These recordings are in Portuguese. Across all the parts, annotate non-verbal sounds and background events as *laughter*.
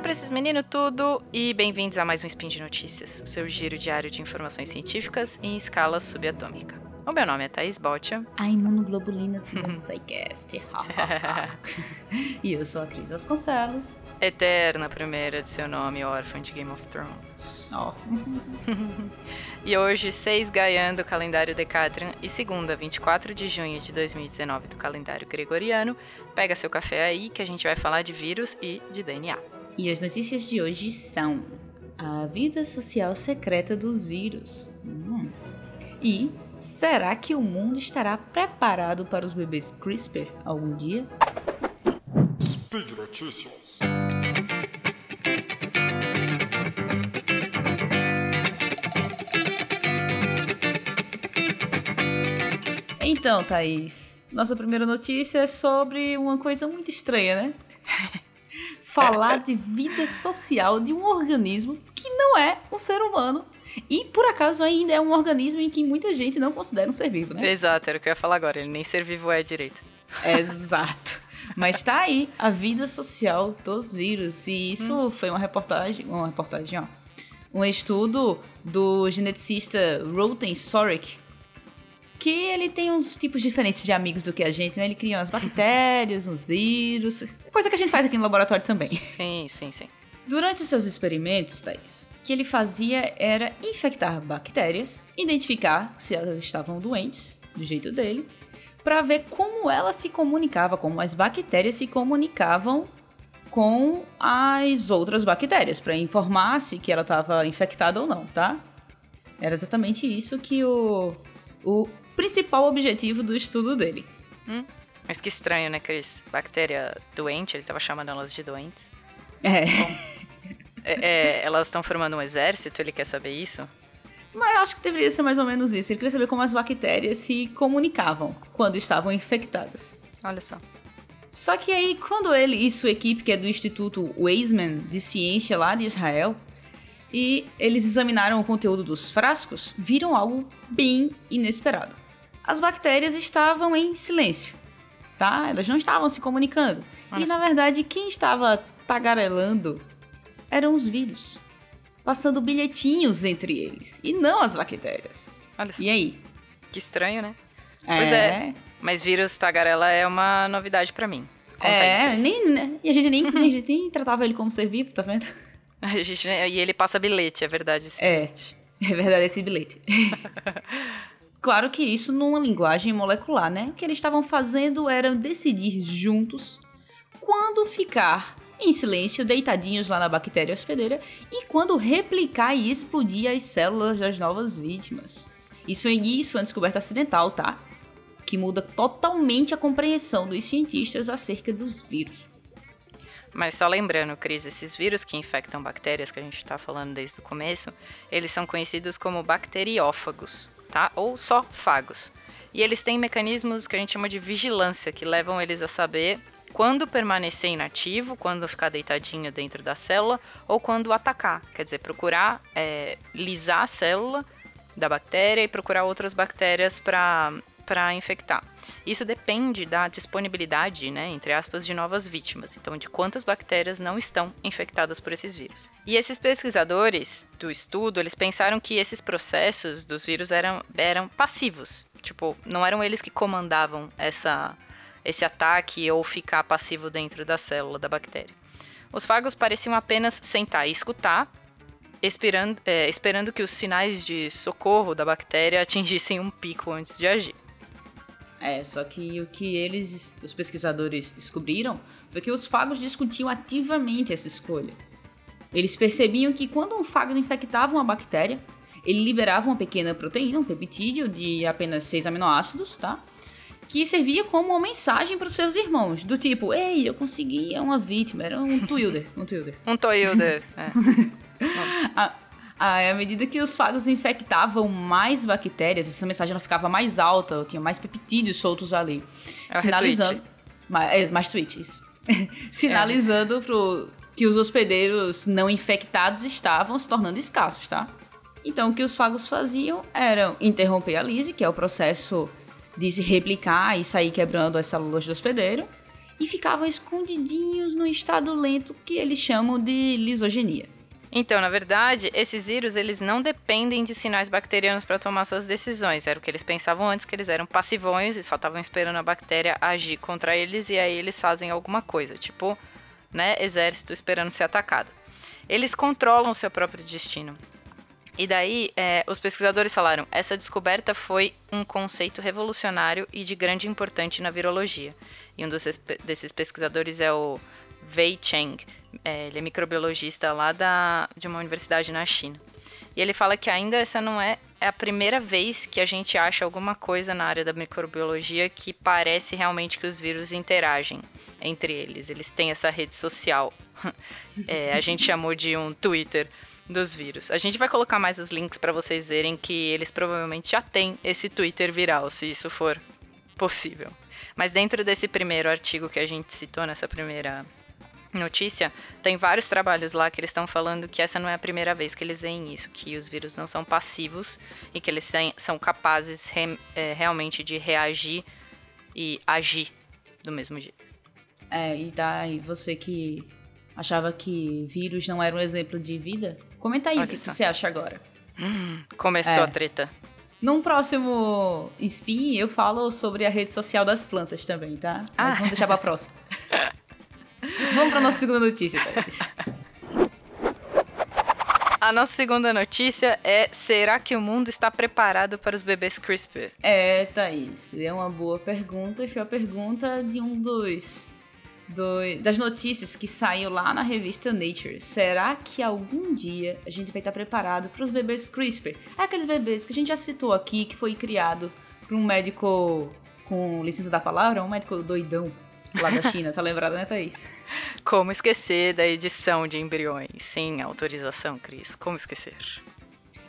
dia pra esses meninos tudo e bem-vindos a mais um Spin de Notícias, o seu giro diário de informações científicas em escala subatômica. O meu nome é Thaís Botia. A imunoglobulina segundo SciCast. *laughs* e eu sou a Cris Vasconcelos. Eterna primeira de seu nome, órfã de Game of Thrones. Ó. *laughs* E hoje, 6 Gaian do calendário Decatrian e segunda, 24 de junho de 2019 do calendário gregoriano. Pega seu café aí que a gente vai falar de vírus e de DNA. E as notícias de hoje são a vida social secreta dos vírus. Hum. E será que o mundo estará preparado para os bebês CRISPR algum dia? Speed Notícias. Então, Thaís, nossa primeira notícia é sobre uma coisa muito estranha, né? Falar de vida social de um organismo que não é um ser humano e, por acaso, ainda é um organismo em que muita gente não considera um ser vivo, né? Exato, era o que eu ia falar agora, ele nem ser vivo é direito. Exato. Mas tá aí a vida social dos vírus. E isso Hum. foi uma reportagem, uma reportagem, ó. Um estudo do geneticista Roten Sorek, que ele tem uns tipos diferentes de amigos do que a gente, né? Ele cria umas bactérias, uns vírus, coisa que a gente faz aqui no laboratório também. Sim, sim, sim. Durante os seus experimentos, Thaís, o que ele fazia era infectar bactérias, identificar se elas estavam doentes, do jeito dele, para ver como elas se comunicavam, como as bactérias se comunicavam com as outras bactérias, para informar se que ela estava infectada ou não, tá? Era exatamente isso que o, o principal objetivo do estudo dele. Mas que estranho, né, Cris? Bactéria doente, ele tava chamando elas de doentes. É. É, é, elas estão formando um exército, ele quer saber isso? Mas eu acho que deveria ser mais ou menos isso. Ele queria saber como as bactérias se comunicavam quando estavam infectadas. Olha só. Só que aí, quando ele e sua equipe, que é do Instituto Weizmann de Ciência lá de Israel, e eles examinaram o conteúdo dos frascos, viram algo bem inesperado. As bactérias estavam em silêncio, tá? Elas não estavam se comunicando. Olha e na verdade, quem estava tagarelando eram os vírus, passando bilhetinhos entre eles, e não as bactérias. Olha só. E aí? Que estranho, né? Pois é. Mas vírus tagarela é uma novidade pra mim. Conta É, nem, né? E a gente nem, nem- *laughs* a gente nem tratava ele como ser vivo, tá vendo? A gente, e ele passa bilhete, é verdade esse É. bilhete. É verdade esse bilhete. *laughs* claro que isso numa linguagem molecular, né? O que eles estavam fazendo era decidir juntos quando ficar em silêncio, deitadinhos lá na bactéria hospedeira, e quando replicar e explodir as células das novas vítimas. Isso foi, isso foi uma descoberta acidental, tá? Que muda totalmente a compreensão dos cientistas acerca dos vírus. Mas só lembrando, Cris, esses vírus que infectam bactérias que a gente tá falando desde o começo, eles são conhecidos como bacteriófagos, tá? Ou só fagos. E eles têm mecanismos que a gente chama de vigilância, que levam eles a saber quando permanecer inativo, quando ficar deitadinho dentro da célula, ou quando atacar. Quer dizer, procurar é, lisar a célula da bactéria e procurar outras bactérias para infectar. Isso depende da disponibilidade, né, entre aspas, de novas vítimas, então de quantas bactérias não estão infectadas por esses vírus. E esses pesquisadores do estudo, eles pensaram que esses processos dos vírus eram, eram passivos, tipo, não eram eles que comandavam essa, esse ataque ou ficar passivo dentro da célula da bactéria. Os fagos pareciam apenas sentar e escutar, esperando, é, esperando que os sinais de socorro da bactéria atingissem um pico antes de agir. É, só que o que eles, os pesquisadores, descobriram foi que os fagos discutiam ativamente essa escolha. Eles percebiam que quando um fago infectava uma bactéria, ele liberava uma pequena proteína, um peptídeo de apenas seis aminoácidos, tá? Que servia como uma mensagem para os seus irmãos, do tipo, ei, eu consegui é uma vítima, era um Twilder, um Twilder. Um Toyilder. é. *laughs* À, à medida que os fagos infectavam mais bactérias, essa mensagem ela ficava mais alta, tinha mais peptídeos soltos ali. É sinalizando. Mais, é, mais tweets. *laughs* sinalizando pro, que os hospedeiros não infectados estavam se tornando escassos, tá? Então, o que os fagos faziam era interromper a lise, que é o processo de se replicar e sair quebrando as células do hospedeiro, e ficavam escondidinhos no estado lento que eles chamam de lisogenia. Então, na verdade, esses vírus eles não dependem de sinais bacterianos para tomar suas decisões. Era o que eles pensavam antes, que eles eram passivões e só estavam esperando a bactéria agir contra eles e aí eles fazem alguma coisa, tipo, né, exército esperando ser atacado. Eles controlam o seu próprio destino. E daí, é, os pesquisadores falaram: essa descoberta foi um conceito revolucionário e de grande importância na virologia. E um desses, desses pesquisadores é o Wei Cheng. É, ele é microbiologista lá da, de uma universidade na China. E ele fala que ainda essa não é, é a primeira vez que a gente acha alguma coisa na área da microbiologia que parece realmente que os vírus interagem entre eles. Eles têm essa rede social. *laughs* É, a gente chamou de um Twitter dos vírus. A gente vai colocar mais os links para vocês verem que eles provavelmente já têm esse Twitter viral, se isso for possível. Mas dentro desse primeiro artigo que a gente citou nessa primeira notícia, tem vários trabalhos lá que eles estão falando que essa não é a primeira vez que eles veem isso, que os vírus não são passivos e que eles são capazes re, é, realmente de reagir e agir do mesmo jeito. É, e daí você que achava que vírus não era um exemplo de vida, comenta aí Olha o que, que, você acha agora. Hum, *laughs* começou é. a treta. Num próximo spin, eu falo sobre a rede social das plantas também, tá? Mas ah. vamos deixar pra próxima. *laughs* vamos pra nossa segunda notícia, Thaís. A nossa segunda notícia é: será que o mundo está preparado para os bebês CRISPR? É, Thaís, é uma boa pergunta e foi a pergunta de um dos do, das notícias que saiu lá na revista Nature. Será que algum dia a gente vai estar preparado para os bebês CRISPR? É aqueles bebês que a gente já citou aqui, que foi criado por um médico com licença da palavra, um médico doidão lá da China, tá lembrado, né, Thaís? Como esquecer da edição de embriões sem autorização, Cris? Como esquecer?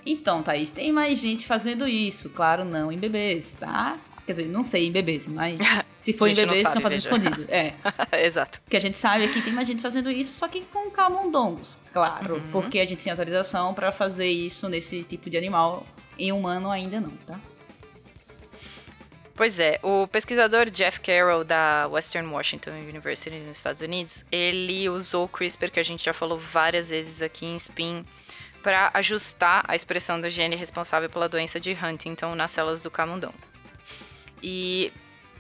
Então, Thaís, tem mais gente fazendo isso, claro, não em bebês, tá? Quer dizer, não sei em bebês, mas *laughs* se for em bebês, estão fazendo escondido. É. *laughs* Exato. Que a gente sabe aqui tem mais gente fazendo isso, só que com camundongos, claro. Uhum. Porque a gente tem autorização para fazer isso nesse tipo de animal. Em humano ainda não, tá? Pois é, o pesquisador Jeff Carroll da Western Washington University nos Estados Unidos, ele usou o CRISPR que a gente já falou várias vezes aqui em SPIN para ajustar a expressão do gene responsável pela doença de Huntington nas células do camundongo. E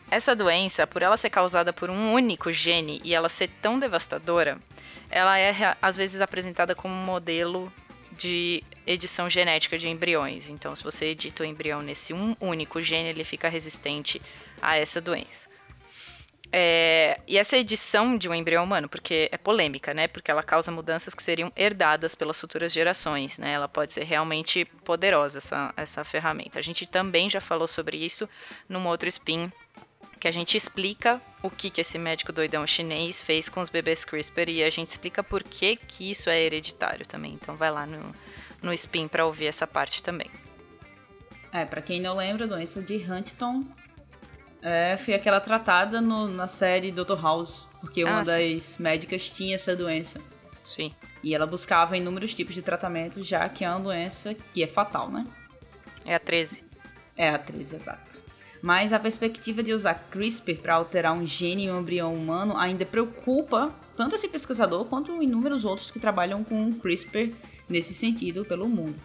essa doença, por ela ser causada por um único gene e ela ser tão devastadora, ela é às vezes apresentada como um modelo de edição genética de embriões. Então, se você edita o embrião nesse um único gene, ele fica resistente a essa doença. É, e essa edição de um embrião humano, porque é polêmica, né? Porque ela causa mudanças que seriam herdadas pelas futuras gerações, né? Ela pode ser realmente poderosa, essa, essa ferramenta. A gente também já falou sobre isso num outro spin, que a gente explica o que, que esse médico doidão chinês fez com os bebês CRISPR e a gente explica por que, que isso é hereditário também. Então vai lá no, no spin para ouvir essa parte também. É, para quem não lembra, a doença de Huntington é, foi aquela tratada no, na série Dr. House, porque uma ah, das médicas tinha essa doença. Sim. E ela buscava inúmeros tipos de tratamento, já que é uma doença que é fatal, né? É a 13. É a 13, exato. Mas a perspectiva de usar CRISPR para alterar um gene em um embrião humano ainda preocupa tanto esse pesquisador quanto inúmeros outros que trabalham com CRISPR nesse sentido pelo mundo.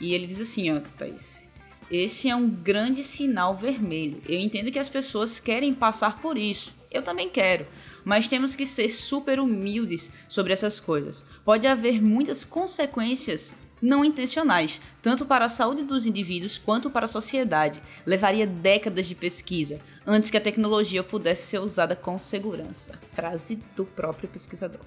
E ele diz assim, ó, Thaís, esse é um grande sinal vermelho. Eu entendo que as pessoas querem passar por isso. Eu também quero. Mas temos que ser super humildes sobre essas coisas. Pode haver muitas consequências não intencionais, tanto para a saúde dos indivíduos quanto para a sociedade. Levaria décadas de pesquisa antes que a tecnologia pudesse ser usada com segurança. Frase do próprio pesquisador.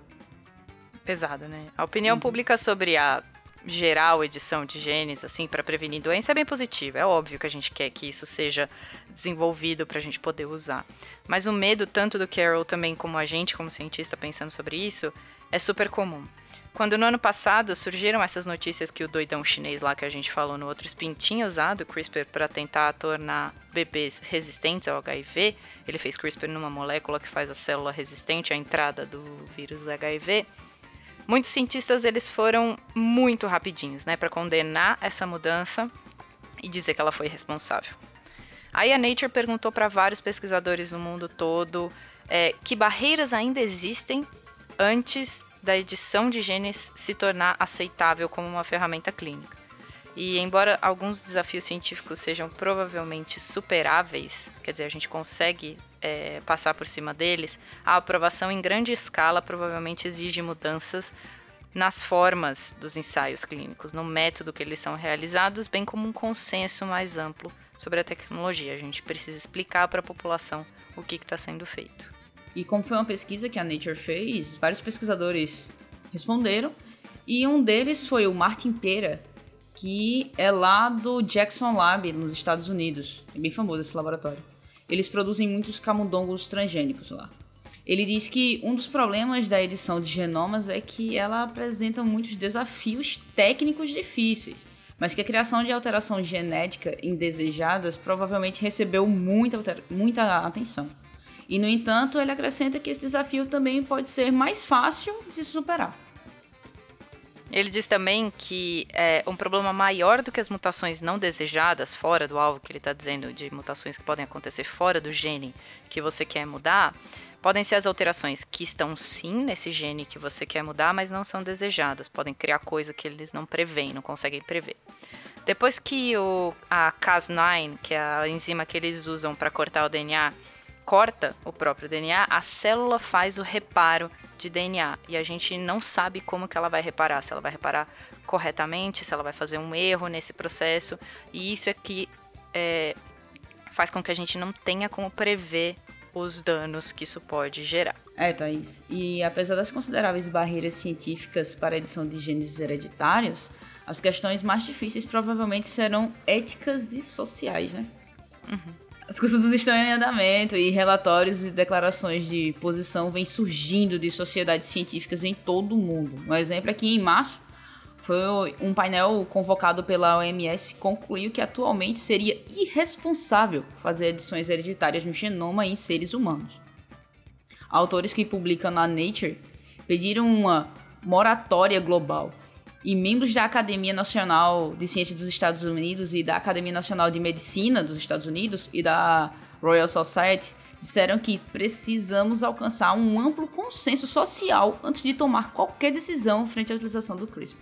Pesado, né? A opinião uhum. pública sobre a geral edição de genes, assim, para prevenir doença é bem positiva. É óbvio que a gente quer que isso seja desenvolvido para a gente poder usar. Mas o medo, tanto do Carol também como a gente, como cientista, pensando sobre isso, é super comum. Quando no ano passado surgiram essas notícias que o doidão chinês lá que a gente falou no outro spin tinha usado o CRISPR para tentar tornar bebês resistentes ao HIV, ele fez CRISPR numa molécula que faz a célula resistente à entrada do vírus HIV Muitos cientistas eles foram muito rapidinhos, né, para condenar essa mudança e dizer que ela foi responsável. Aí a Nature perguntou para vários pesquisadores no mundo todo é, que barreiras ainda existem antes da edição de genes se tornar aceitável como uma ferramenta clínica. E embora alguns desafios científicos sejam provavelmente superáveis, quer dizer, a gente consegue é, passar por cima deles, a aprovação em grande escala provavelmente exige mudanças nas formas dos ensaios clínicos, no método que eles são realizados, bem como um consenso mais amplo sobre a tecnologia. A gente precisa explicar para a população o que está sendo feito. E como foi uma pesquisa que a Nature fez, vários pesquisadores responderam, e um deles foi o Martin Pera, que é lá do Jackson Lab, nos Estados Unidos. É bem famoso esse laboratório. Eles produzem muitos camundongos transgênicos lá. Ele diz que um dos problemas da edição de genomas é que ela apresenta muitos desafios técnicos difíceis, mas que a criação de alteração genética indesejadas provavelmente recebeu muita, muita atenção. E, no entanto, ele acrescenta que esse desafio também pode ser mais fácil de se superar. Ele diz também que é, um problema maior do que as mutações não desejadas, fora do alvo que ele está dizendo, de mutações que podem acontecer fora do gene que você quer mudar, podem ser as alterações que estão sim nesse gene que você quer mudar, mas não são desejadas. Podem criar coisa que eles não preveem, não conseguem prever. Depois que o, a Cas9, que é a enzima que eles usam para cortar o DNA, corta o próprio DNA, a célula faz o reparo de DNA e a gente não sabe como que ela vai reparar, se ela vai reparar corretamente, se ela vai fazer um erro nesse processo e isso é que é, faz com que a gente não tenha como prever os danos que isso pode gerar. É, Thaís. E apesar das consideráveis barreiras científicas para a edição de genes hereditários, as questões mais difíceis provavelmente serão éticas e sociais, né? Uhum. As consultas estão em andamento e relatórios e declarações de posição vêm surgindo de sociedades científicas em todo o mundo. Um exemplo é em março foi um painel convocado pela OMS que concluiu que atualmente seria irresponsável fazer edições hereditárias no genoma em seres humanos. Autores que publicam na Nature pediram uma moratória global e membros da Academia Nacional de Ciências dos Estados Unidos e da Academia Nacional de Medicina dos Estados Unidos e da Royal Society disseram que precisamos alcançar um amplo consenso social antes de tomar qualquer decisão frente à utilização do CRISPR.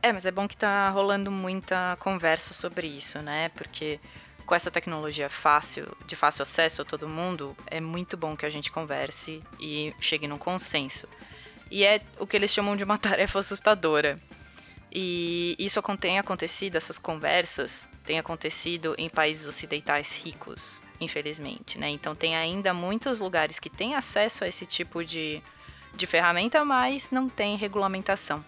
É, mas é bom que tá rolando muita conversa sobre isso, né? Porque com essa tecnologia fácil, de fácil acesso a todo mundo, é muito bom que a gente converse e chegue num consenso. E é o que eles chamam de uma *laughs* tarefa assustadora. E isso tem acontecido, essas conversas têm acontecido em países ocidentais ricos, infelizmente, né? Então tem ainda muitos lugares que têm acesso a esse tipo de, de ferramenta, mas não tem regulamentação.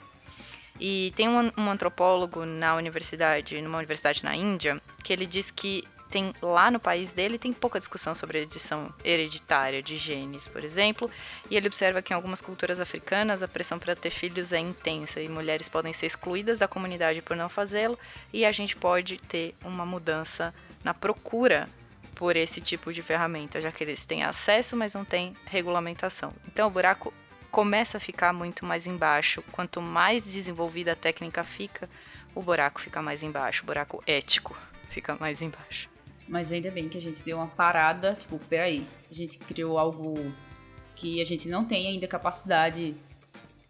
E tem um, um antropólogo na universidade, numa universidade na Índia, que ele diz que tem lá no país dele tem pouca discussão sobre a edição hereditária de genes, por exemplo, e ele observa que em algumas culturas africanas a pressão para ter filhos é intensa e mulheres podem ser excluídas da comunidade por não fazê-lo, e a gente pode ter uma mudança na procura por esse tipo de ferramenta, já que eles têm acesso, mas não têm regulamentação. Então o buraco começa a ficar muito mais embaixo. Quanto mais desenvolvida a técnica fica, o buraco fica mais embaixo, o buraco ético fica mais *laughs* embaixo. Mas ainda bem que a gente deu uma parada, tipo, peraí, a gente criou algo que a gente não tem ainda capacidade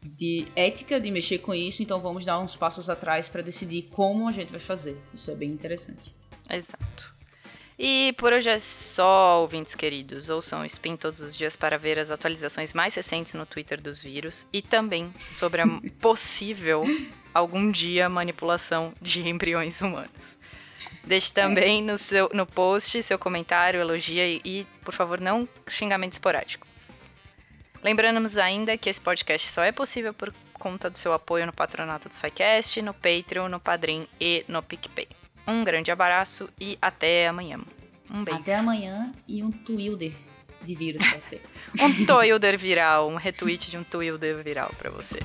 de ética de mexer com isso, então vamos dar uns passos atrás para decidir como a gente vai fazer. Isso é bem interessante. Exato. E por hoje é só, ouvintes queridos. Ouçam o Spin todos os dias para ver as atualizações mais recentes no Twitter dos vírus e também sobre a *laughs* possível, algum dia, manipulação de embriões humanos. Deixe também no, seu, no post seu comentário, elogia e, e, por favor, não xingamento esporádico. Lembramos ainda que esse podcast só é possível por conta do seu apoio no patronato do SciCast, no Patreon, no Padrim e no PicPay. Um grande abraço e até amanhã. Um beijo. Até amanhã e um Twilder de vírus pra você. *laughs* um Twilder viral, um retweet de um Twilder viral pra você.